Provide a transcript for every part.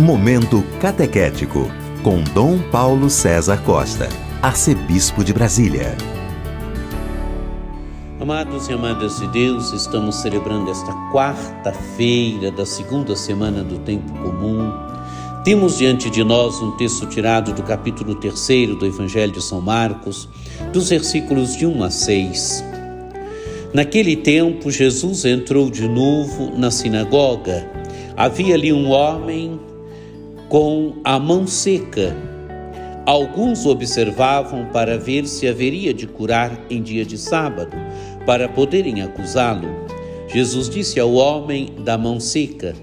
Momento Catequético, com Dom Paulo César Costa, Arcebispo de Brasília. Amados e amadas de Deus, estamos celebrando esta quarta-feira da segunda semana do Tempo Comum. Temos diante de nós um texto tirado do capítulo 3 do Evangelho de São Marcos, dos versículos de 1 a 6. Naquele tempo, Jesus entrou de novo na sinagoga. Havia ali um homem com a mão seca. Alguns observavam para ver se haveria de curar em dia de sábado, para poderem acusá-lo. Jesus disse ao homem da mão seca: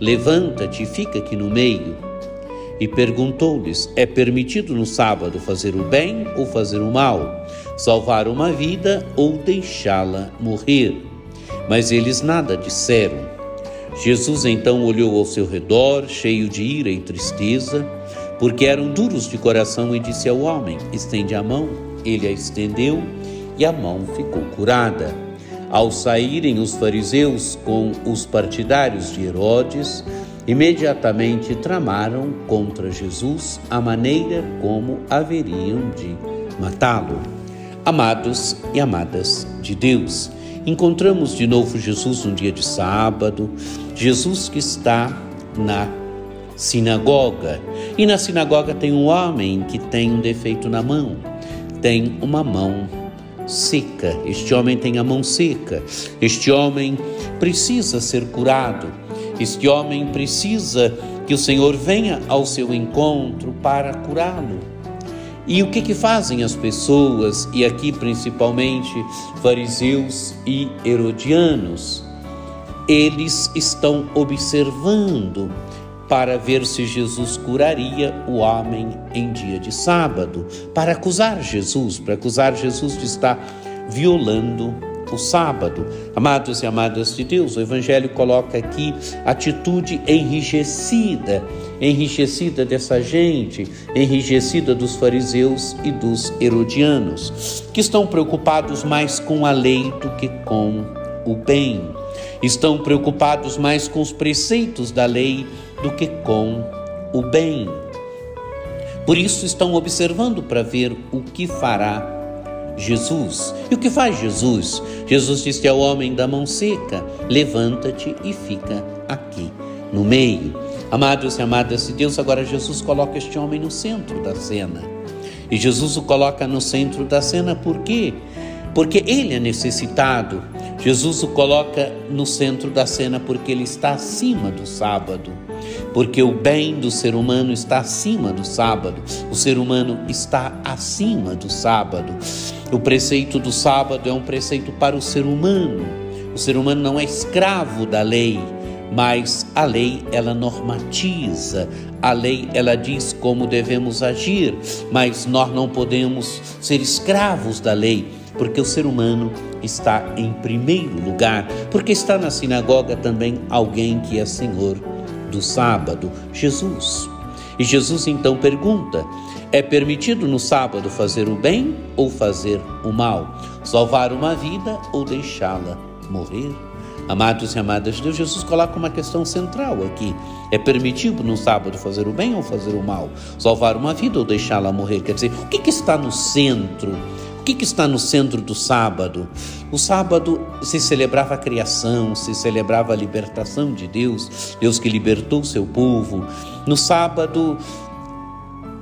Levanta-te e fica aqui no meio. E perguntou-lhes: É permitido no sábado fazer o bem ou fazer o mal? Salvar uma vida ou deixá-la morrer? Mas eles nada disseram. Jesus então olhou ao seu redor, cheio de ira e tristeza, porque eram duros de coração, e disse ao homem: Estende a mão. Ele a estendeu e a mão ficou curada. Ao saírem os fariseus com os partidários de Herodes, imediatamente tramaram contra Jesus a maneira como haveriam de matá-lo. Amados e amadas de Deus, encontramos de novo Jesus no dia de sábado, Jesus que está na sinagoga. E na sinagoga tem um homem que tem um defeito na mão, tem uma mão seca. Este homem tem a mão seca. Este homem precisa ser curado. Este homem precisa que o Senhor venha ao seu encontro para curá-lo. E o que, que fazem as pessoas, e aqui principalmente fariseus e herodianos? Eles estão observando para ver se Jesus curaria o homem em dia de sábado, para acusar Jesus, para acusar Jesus de estar violando o sábado. Amados e amadas de Deus, o Evangelho coloca aqui atitude enrijecida, enrijecida dessa gente, enrijecida dos fariseus e dos herodianos, que estão preocupados mais com a lei do que com o bem. Estão preocupados mais com os preceitos da lei do que com o bem. Por isso estão observando para ver o que fará Jesus. E o que faz Jesus? Jesus disse ao homem da mão seca: Levanta-te e fica aqui no meio. Amados e amadas de Deus, agora Jesus coloca este homem no centro da cena. E Jesus o coloca no centro da cena por quê? Porque ele é necessitado. Jesus o coloca no centro da cena porque ele está acima do sábado porque o bem do ser humano está acima do sábado, o ser humano está acima do sábado. O preceito do sábado é um preceito para o ser humano. O ser humano não é escravo da lei, mas a lei ela normatiza, a lei ela diz como devemos agir, mas nós não podemos ser escravos da lei, porque o ser humano está em primeiro lugar, porque está na sinagoga também alguém que é Senhor do sábado, Jesus. E Jesus então pergunta: é permitido no sábado fazer o bem ou fazer o mal? Salvar uma vida ou deixá-la morrer? Amados e amadas de Deus, Jesus coloca uma questão central aqui. É permitido no sábado fazer o bem ou fazer o mal? Salvar uma vida ou deixá-la morrer? Quer dizer, o que, que está no centro o que, que, está no centro do sábado? O sábado se celebrava a criação, se celebrava a libertação de Deus, Deus que libertou o seu povo. No sábado,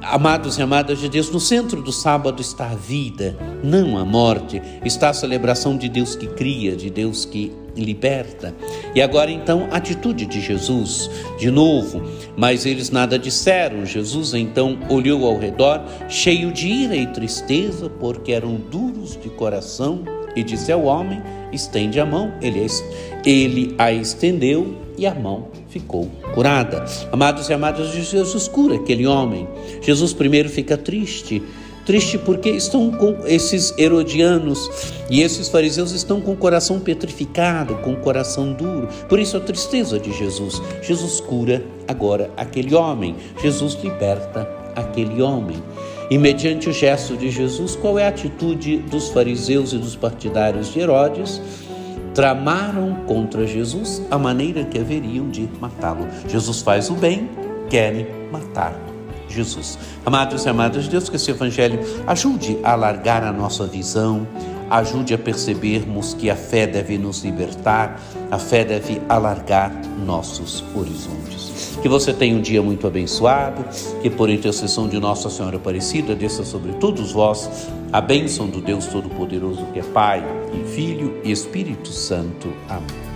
amados e amadas de Deus, no centro do sábado está a vida, não a morte. Está a celebração de Deus que cria, de Deus que liberta. E agora então, a atitude de Jesus, de novo, mas eles nada disseram. Jesus então olhou ao redor, cheio de ira e tristeza, porque eram duros de coração, e disse ao homem: estende a mão. Ele, ele a estendeu e a mão ficou curada. Amados e amadas, Jesus cura aquele homem. Jesus primeiro fica triste Triste porque estão com esses herodianos e esses fariseus estão com o coração petrificado, com o coração duro. Por isso a tristeza de Jesus. Jesus cura agora aquele homem. Jesus liberta aquele homem. E mediante o gesto de Jesus, qual é a atitude dos fariseus e dos partidários de Herodes? Tramaram contra Jesus a maneira que haveriam de matá-lo. Jesus faz o bem querem matar Jesus. Amados e amadas de Deus, que esse Evangelho ajude a alargar a nossa visão, ajude a percebermos que a fé deve nos libertar, a fé deve alargar nossos horizontes. Que você tenha um dia muito abençoado, que por intercessão de Nossa Senhora Aparecida desça sobre todos vós a bênção do Deus Todo-Poderoso, que é Pai, e Filho e Espírito Santo. Amém.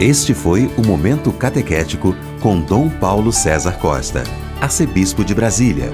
Este foi o Momento Catequético com Dom Paulo César Costa, arcebispo de Brasília.